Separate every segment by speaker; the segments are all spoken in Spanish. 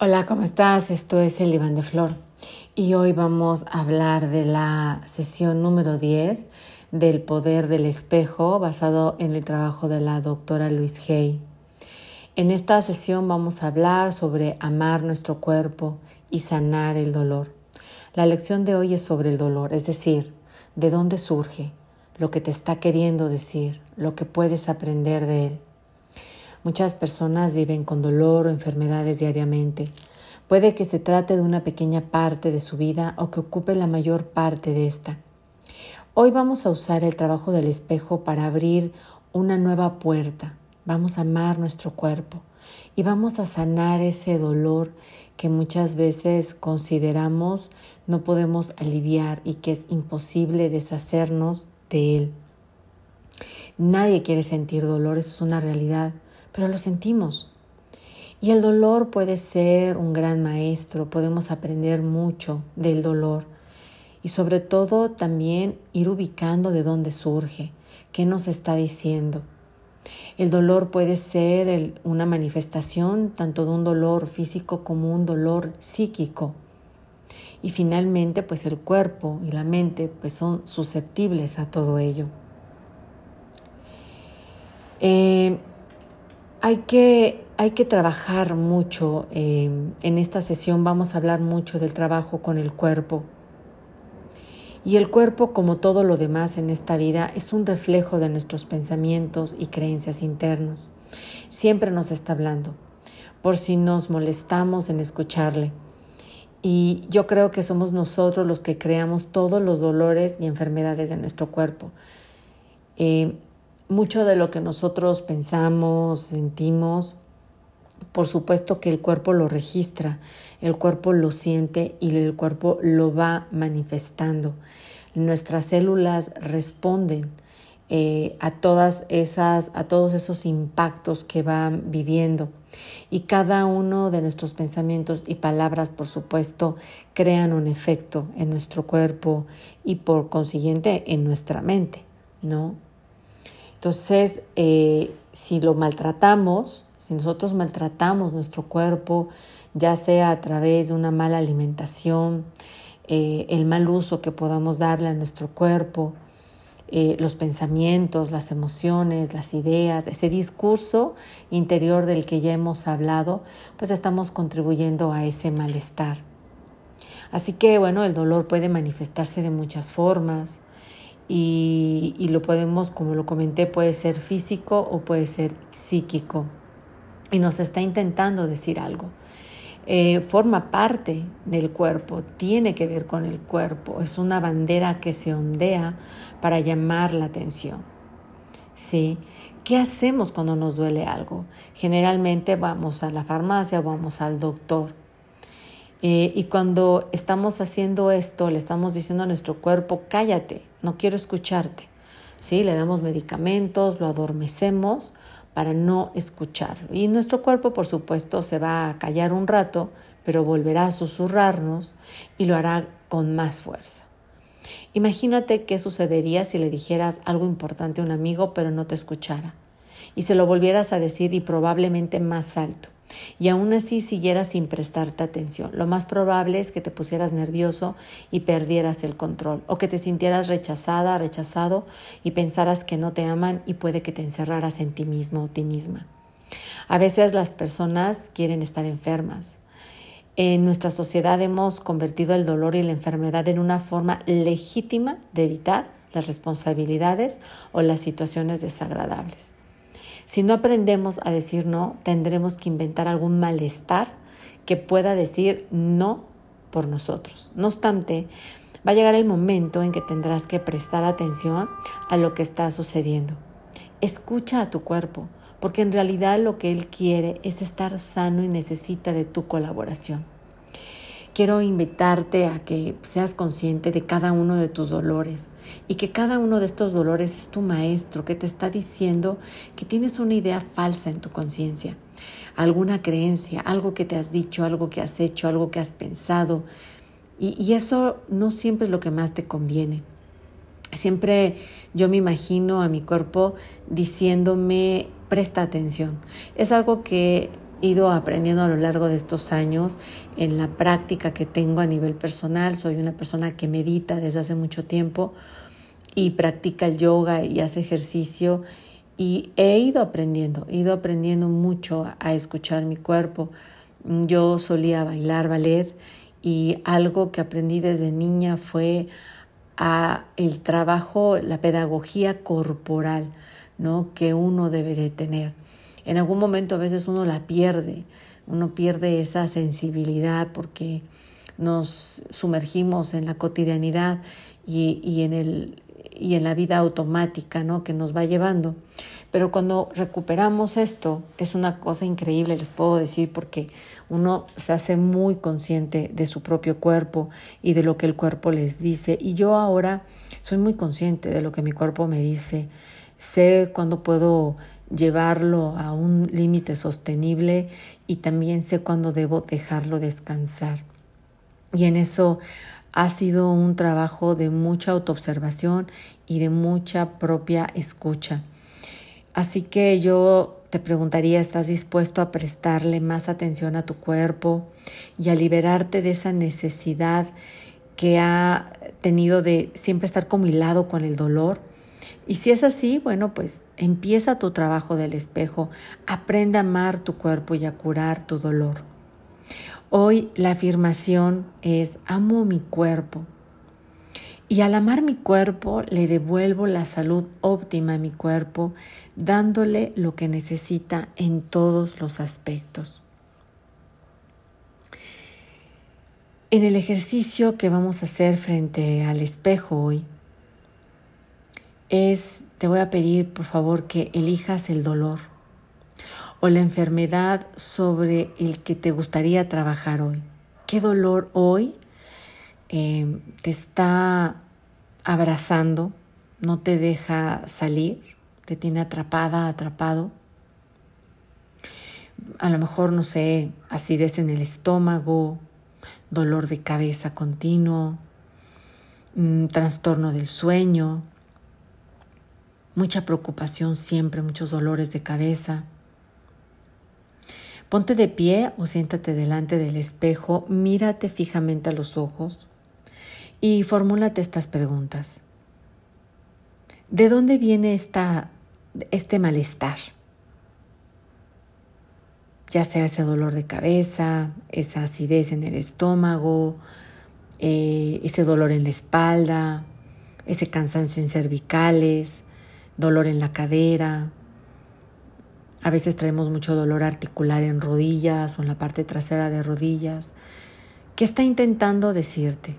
Speaker 1: Hola, ¿cómo estás? Esto es el Iván de Flor y hoy vamos a hablar de la sesión número 10 del poder del espejo basado en el trabajo de la doctora Luis Hay. En esta sesión vamos a hablar sobre amar nuestro cuerpo y sanar el dolor. La lección de hoy es sobre el dolor, es decir, de dónde surge, lo que te está queriendo decir, lo que puedes aprender de él. Muchas personas viven con dolor o enfermedades diariamente. Puede que se trate de una pequeña parte de su vida o que ocupe la mayor parte de esta. Hoy vamos a usar el trabajo del espejo para abrir una nueva puerta. Vamos a amar nuestro cuerpo y vamos a sanar ese dolor que muchas veces consideramos no podemos aliviar y que es imposible deshacernos de él. Nadie quiere sentir dolor, eso es una realidad pero lo sentimos. Y el dolor puede ser un gran maestro, podemos aprender mucho del dolor y sobre todo también ir ubicando de dónde surge, qué nos está diciendo. El dolor puede ser una manifestación tanto de un dolor físico como un dolor psíquico. Y finalmente, pues el cuerpo y la mente pues son susceptibles a todo ello. Eh, hay que, hay que trabajar mucho. Em, en esta sesión vamos a hablar mucho del trabajo con el cuerpo. Y el cuerpo, como todo lo demás en esta vida, es un reflejo de nuestros pensamientos y creencias internos. Siempre nos está hablando, por si nos molestamos en escucharle. Y yo creo que somos nosotros los que creamos todos los dolores y enfermedades de nuestro cuerpo. Eh, mucho de lo que nosotros pensamos, sentimos, por supuesto que el cuerpo lo registra, el cuerpo lo siente y el cuerpo lo va manifestando. Nuestras células responden eh, a todas esas, a todos esos impactos que van viviendo. Y cada uno de nuestros pensamientos y palabras, por supuesto, crean un efecto en nuestro cuerpo y por consiguiente en nuestra mente, ¿no? Entonces, eh, si lo maltratamos, si nosotros maltratamos nuestro cuerpo, ya sea a través de una mala alimentación, eh, el mal uso que podamos darle a nuestro cuerpo, eh, los pensamientos, las emociones, las ideas, ese discurso interior del que ya hemos hablado, pues estamos contribuyendo a ese malestar. Así que bueno, el dolor puede manifestarse de muchas formas y, lo podemos, como lo comenté, puede ser físico o puede ser psíquico y nos está intentando decir algo. Eh, forma parte del cuerpo, tiene que ver con el cuerpo, es una bandera que se ondea para llamar la atención. ¿Sí? ¿Qué hacemos cuando nos duele algo? Generalmente vamos a la farmacia o vamos al doctor. Eh, y cuando estamos haciendo esto, le estamos diciendo a nuestro cuerpo, cállate, no quiero escucharte. ¿Sí? Le damos medicamentos, lo adormecemos para no escucharlo. Y nuestro cuerpo, por supuesto, se va a callar un rato, pero volverá a susurrarnos y lo hará con más fuerza. Imagínate qué sucedería si le dijeras algo importante a un amigo, pero no te escuchara. Y se lo volvieras a decir y probablemente más alto y aún así siguieras sin prestarte atención. Lo más probable es que te pusieras nervioso y perdieras el control o que te sintieras rechazada, rechazado y pensaras que no te aman y puede que te encerraras en ti mismo o ti misma. A veces las personas quieren estar enfermas. En nuestra sociedad hemos convertido el dolor y la enfermedad en una forma legítima de evitar las responsabilidades o las situaciones desagradables. Si no aprendemos a decir no, tendremos que inventar algún malestar que pueda decir no por nosotros. No obstante, va a llegar el momento en que tendrás que prestar atención a lo que está sucediendo. Escucha a tu cuerpo, porque en realidad lo que él quiere es estar sano y necesita de tu colaboración. Quiero invitarte a que seas consciente de cada uno de tus dolores y que cada uno de estos dolores es tu maestro que te está diciendo que tienes una idea falsa en tu conciencia, alguna creencia, algo que te has dicho, algo que has hecho, algo que has pensado. Y, y eso no siempre es lo que más te conviene. Siempre yo me imagino a mi cuerpo diciéndome, presta atención. Es algo que ido aprendiendo a lo largo de estos años en la práctica que tengo a nivel personal. Soy una persona que medita desde hace mucho tiempo y practica el yoga y hace ejercicio y he ido aprendiendo, he ido aprendiendo mucho a escuchar mi cuerpo. Yo solía bailar ballet y algo que aprendí desde niña fue a el trabajo, la pedagogía corporal, ¿no? que uno debe de tener. En algún momento a veces uno la pierde, uno pierde esa sensibilidad porque nos sumergimos en la cotidianidad y, y en el y en la vida automática ¿no? que nos va llevando. Pero cuando recuperamos esto, es una cosa increíble, les puedo decir, porque uno se hace muy consciente de su propio cuerpo y de lo que el cuerpo les dice. Y yo ahora soy muy consciente de lo que mi cuerpo me dice. Sé cuándo puedo llevarlo a un límite sostenible y también sé cuándo debo dejarlo descansar. Y en eso ha sido un trabajo de mucha autoobservación y de mucha propia escucha. Así que yo te preguntaría, ¿estás dispuesto a prestarle más atención a tu cuerpo y a liberarte de esa necesidad que ha tenido de siempre estar como hilado con el dolor? Y si es así, bueno, pues empieza tu trabajo del espejo, aprende a amar tu cuerpo y a curar tu dolor. Hoy la afirmación es amo mi cuerpo. Y al amar mi cuerpo le devuelvo la salud óptima a mi cuerpo, dándole lo que necesita en todos los aspectos. En el ejercicio que vamos a hacer frente al espejo hoy, es, te voy a pedir por favor que elijas el dolor o la enfermedad sobre el que te gustaría trabajar hoy. ¿Qué dolor hoy eh, te está abrazando, no te deja salir, te tiene atrapada, atrapado? A lo mejor, no sé, acidez en el estómago, dolor de cabeza continuo, mm, trastorno del sueño, mucha preocupación siempre, muchos dolores de cabeza Ponte de pie o siéntate delante del espejo, mírate fijamente a los ojos y formúlate estas preguntas. ¿De dónde viene esta, este malestar? Ya sea ese dolor de cabeza, esa acidez en el estómago, eh, ese dolor en la espalda, ese cansancio en cervicales, dolor en la cadera, a veces traemos mucho dolor articular en rodillas o en la parte trasera de rodillas. ¿Qué está intentando decirte?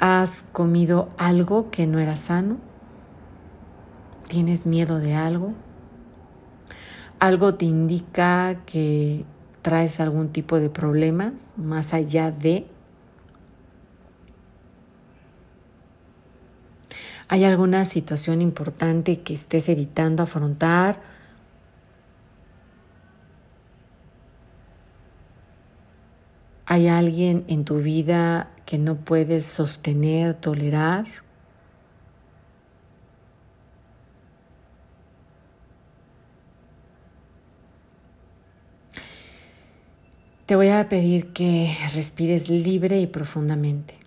Speaker 1: ¿Has comido algo que no era sano? ¿Tienes miedo de algo? ¿Algo te indica que traes algún tipo de problemas más allá de ¿Hay alguna situación importante que estés evitando afrontar? ¿Hay alguien en tu vida que no puedes sostener, tolerar? Te voy a pedir que respires libre y profundamente.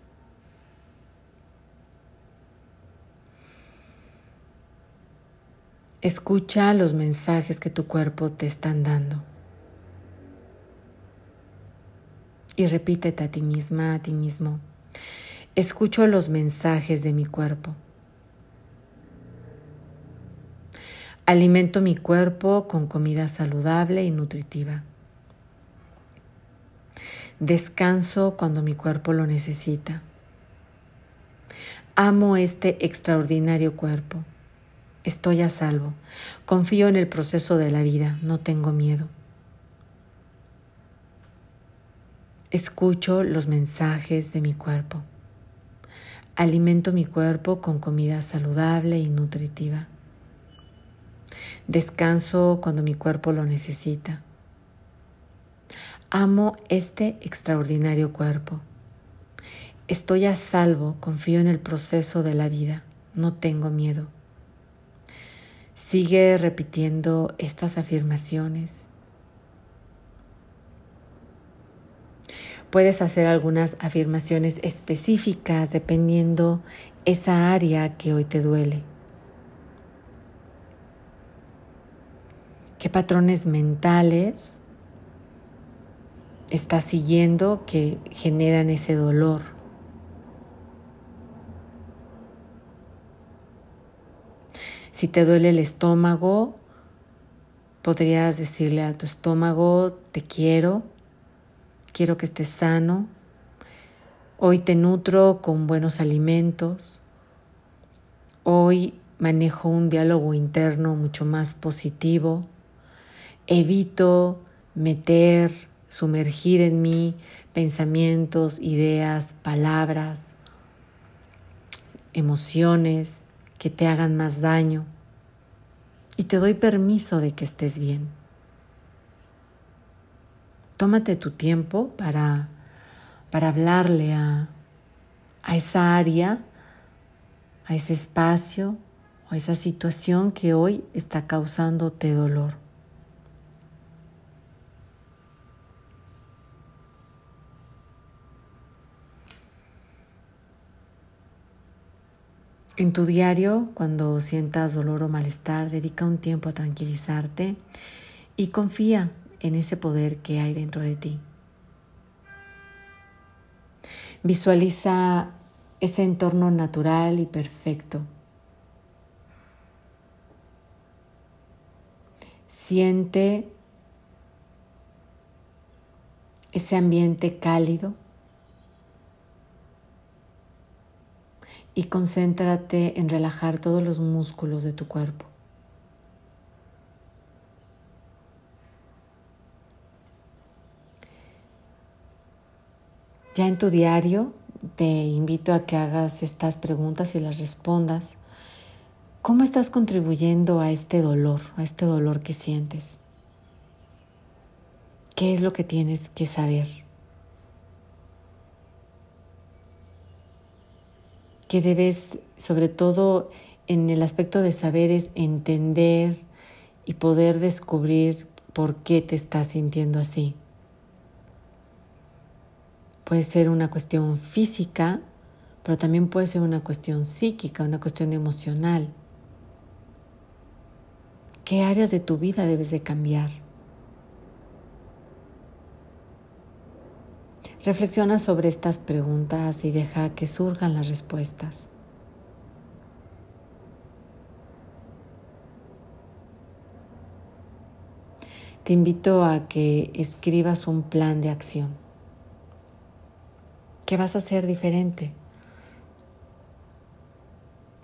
Speaker 1: Escucha los mensajes que tu cuerpo te están dando. Y repítete a ti misma, a ti mismo. Escucho los mensajes de mi cuerpo. Alimento mi cuerpo con comida saludable y nutritiva. Descanso cuando mi cuerpo lo necesita. Amo este extraordinario cuerpo. Estoy a salvo. Confío en el proceso de la vida. No tengo miedo. Escucho los mensajes de mi cuerpo. Alimento mi cuerpo con comida saludable y nutritiva. Descanso cuando mi cuerpo lo necesita. Amo este extraordinario cuerpo. Estoy a salvo, confío en el proceso de la vida, no tengo miedo. Sigue repitiendo estas afirmaciones. Puedes hacer algunas afirmaciones específicas dependiendo esa área que hoy te duele. ¿Qué patrones mentales estás siguiendo que generan ese dolor? Si te duele el estómago, podrías decirle a tu estómago, te quiero, quiero que estés sano. Hoy te nutro con buenos alimentos. Hoy manejo un diálogo interno mucho más positivo. Evito meter, sumergir en mí pensamientos, ideas, palabras, emociones que te hagan más daño. Y te doy permiso de que estés bien. Tómate tu tiempo para, para hablarle a, a esa área, a ese espacio o a esa situación que hoy está causándote dolor. En tu diario, cuando sientas dolor o malestar, dedica un tiempo a tranquilizarte y confía en ese poder que hay dentro de ti. Visualiza ese entorno natural y perfecto. Siente ese ambiente cálido y concéntrate en relajar todos los músculos de tu cuerpo. Ya en tu diario te invito a que hagas estas preguntas y las respondas. ¿Cómo estás contribuyendo a este dolor, a este dolor que sientes? ¿Qué es lo que tienes que saber? Que debes, sobre todo en el aspecto de saber, es entender y poder descubrir por qué te estás sintiendo así. Puede ser una cuestión física, pero también puede ser una cuestión psíquica, una cuestión emocional. ¿Qué áreas de tu vida debes de cambiar? Reflexiona sobre estas preguntas y deja que surjan las respuestas. Te invito a que escribas un plan de acción. ¿Qué vas a hacer diferente?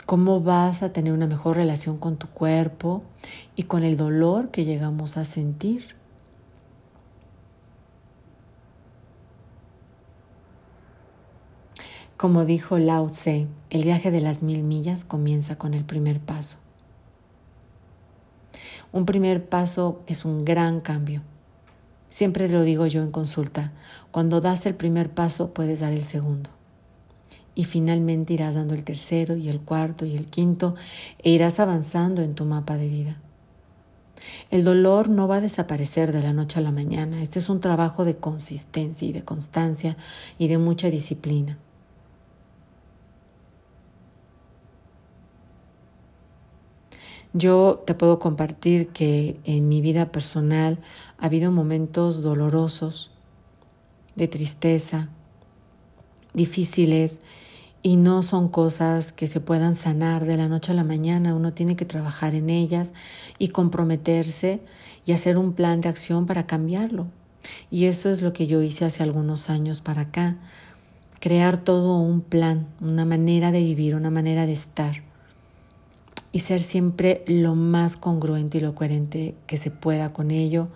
Speaker 1: ¿Cómo vas a tener una mejor relación con tu cuerpo y con el dolor que llegamos a sentir? Como dijo Lao Tse, el viaje de las mil millas comienza con el primer paso. Un primer paso es un gran cambio Siempre lo digo yo en consulta, cuando das el primer paso puedes dar el segundo. Y finalmente irás dando el tercero y el cuarto y el quinto e irás avanzando en tu mapa de vida. El dolor no va a desaparecer de la noche a la mañana. Este es un trabajo de consistencia y de constancia y de mucha disciplina. Yo te puedo compartir que en mi vida personal ha habido momentos dolorosos, de tristeza, difíciles, y no son cosas que se puedan sanar de la noche a la mañana. Uno tiene que trabajar en ellas y comprometerse y hacer un plan de acción para cambiarlo. Y eso es lo que yo hice hace algunos años para acá. Crear todo un plan, una manera de vivir, una manera de estar y ser siempre lo más congruente y lo coherente que se pueda con ello,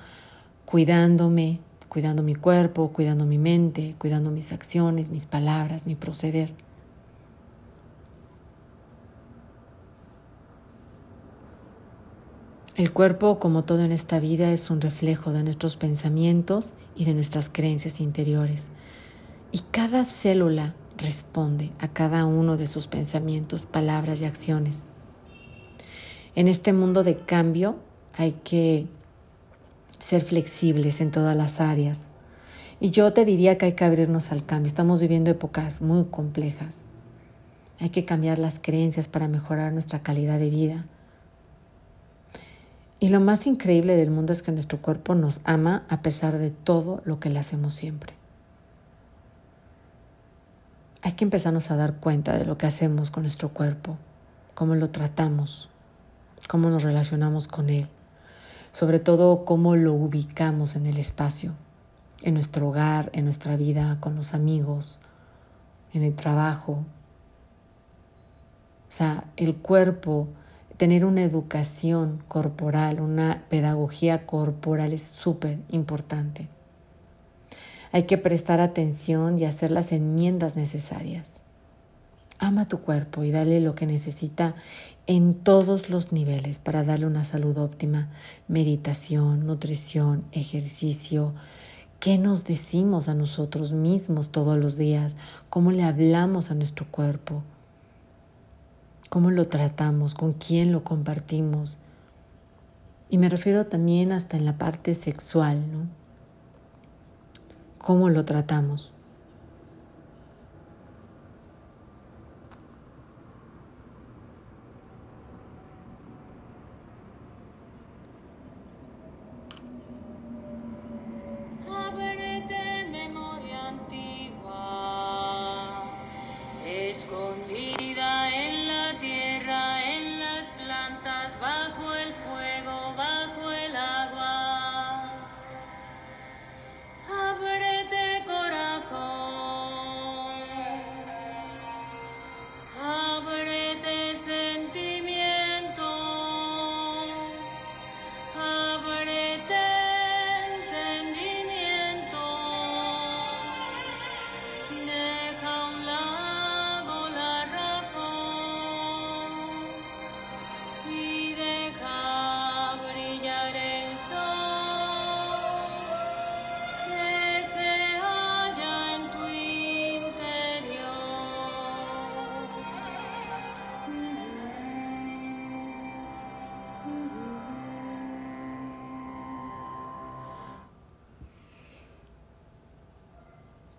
Speaker 1: cuidándome, cuidando mi cuerpo, cuidando mi mente, cuidando mis acciones, mis palabras, mi proceder. El cuerpo, como todo en esta vida, es un reflejo de nuestros pensamientos y de nuestras creencias interiores. Y cada célula responde a cada uno de sus pensamientos, palabras y acciones. En este mundo de cambio hay que ser flexibles en todas las áreas. Y yo te diría que hay que abrirnos al cambio. Estamos viviendo épocas muy complejas. Hay que cambiar las creencias para mejorar nuestra calidad de vida. Y lo más increíble del mundo es que nuestro cuerpo nos ama a pesar de todo lo que le hacemos siempre. Hay que empezarnos a dar cuenta de lo que hacemos con nuestro cuerpo, cómo lo tratamos, cómo nos relacionamos con él, sobre todo cómo lo ubicamos en el espacio, en nuestro hogar, en nuestra vida, con los amigos, en el trabajo. O sea, el cuerpo, tener una educación corporal, una pedagogía corporal es súper importante. Hay que prestar atención y hacer las enmiendas necesarias. Ama tu cuerpo y dale lo que necesita en todos los niveles para darle una salud óptima. Meditación, nutrición, ejercicio. ¿Qué nos decimos a nosotros mismos todos los días? ¿Cómo le hablamos a nuestro cuerpo? ¿Cómo lo tratamos? ¿Con quién lo compartimos? Y me refiero también hasta en la parte sexual, ¿no? cómo lo tratamos.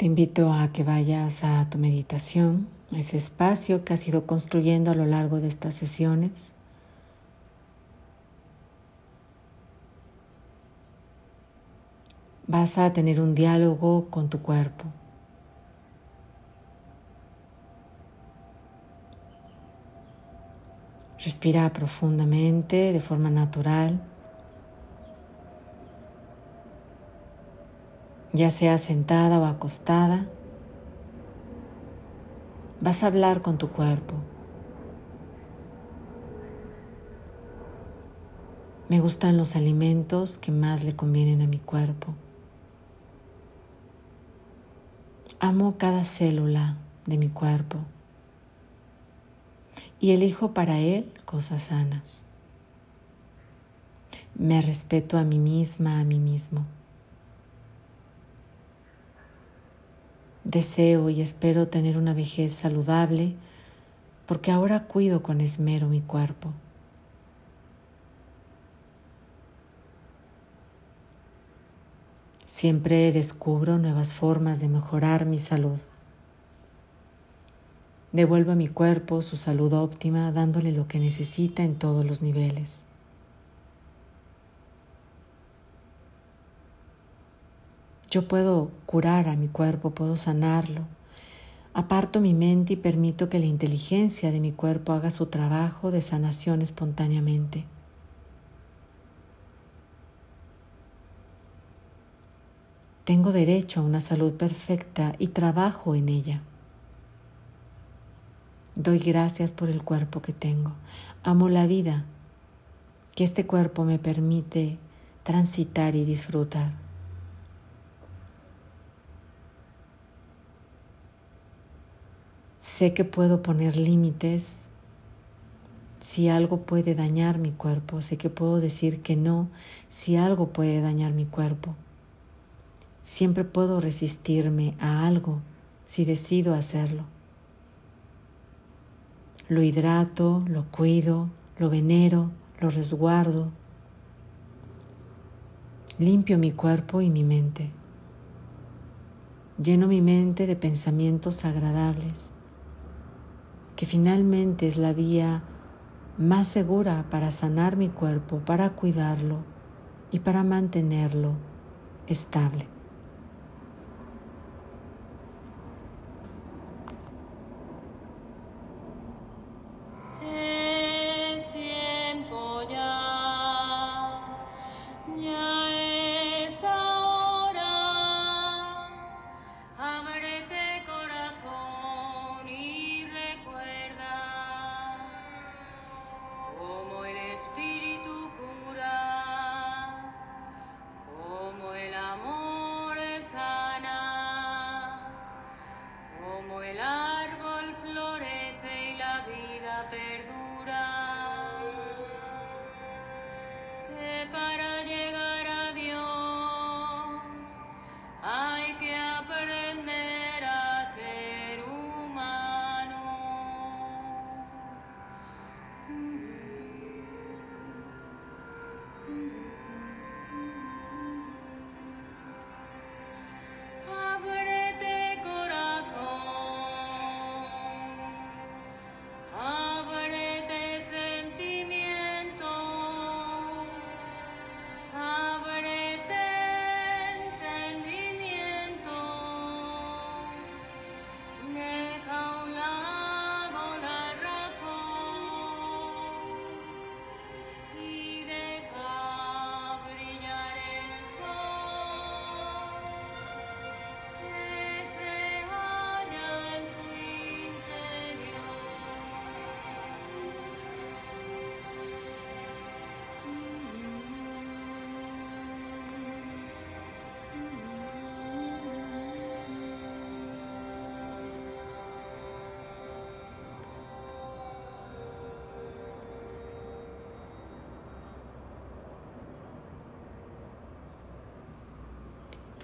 Speaker 1: Te invito a que vayas a tu meditación, ese espacio que has ido construyendo a lo largo de estas sesiones. Vas a tener un diálogo con tu cuerpo. Respira profundamente de forma natural. Ya sea sentada o acostada, vas a hablar con tu cuerpo. Me gustan los alimentos que más le convienen a mi cuerpo. Amo cada célula de mi cuerpo y elijo para él cosas sanas. Me respeto a mí misma, a mí mismo. Deseo y espero tener una vejez saludable porque ahora cuido con esmero mi cuerpo. Siempre descubro nuevas formas de mejorar mi salud. Devuelvo a mi cuerpo su salud óptima dándole lo que necesita en todos los niveles. Yo puedo curar a mi cuerpo, puedo sanarlo. Aparto mi mente y permito que la inteligencia de mi cuerpo haga su trabajo de sanación espontáneamente. Tengo derecho a una salud perfecta y trabajo en ella. Doy gracias por el cuerpo que tengo. Amo la vida que este cuerpo me permite transitar y disfrutar. Sé que puedo poner límites si algo puede dañar mi cuerpo. Sé que puedo decir que no si algo puede dañar mi cuerpo. Siempre puedo resistirme a algo si decido hacerlo. Lo hidrato, lo cuido, lo venero,
Speaker 2: lo resguardo, limpio mi cuerpo y mi mente, lleno mi mente de pensamientos agradables, que finalmente es la vía más segura para sanar mi cuerpo, para cuidarlo y para mantenerlo estable.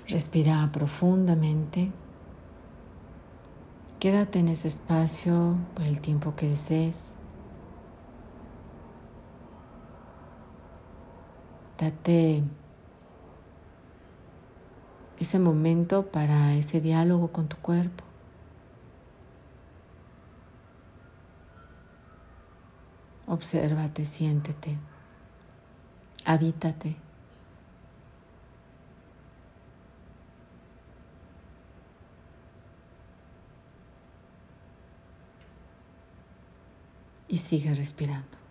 Speaker 2: Respira profundamente. Quédate en ese espacio por el tiempo que desees. Date ese momento para ese diálogo con tu cuerpo. Obsérvate, siéntete, habítate. Y sigue respirando.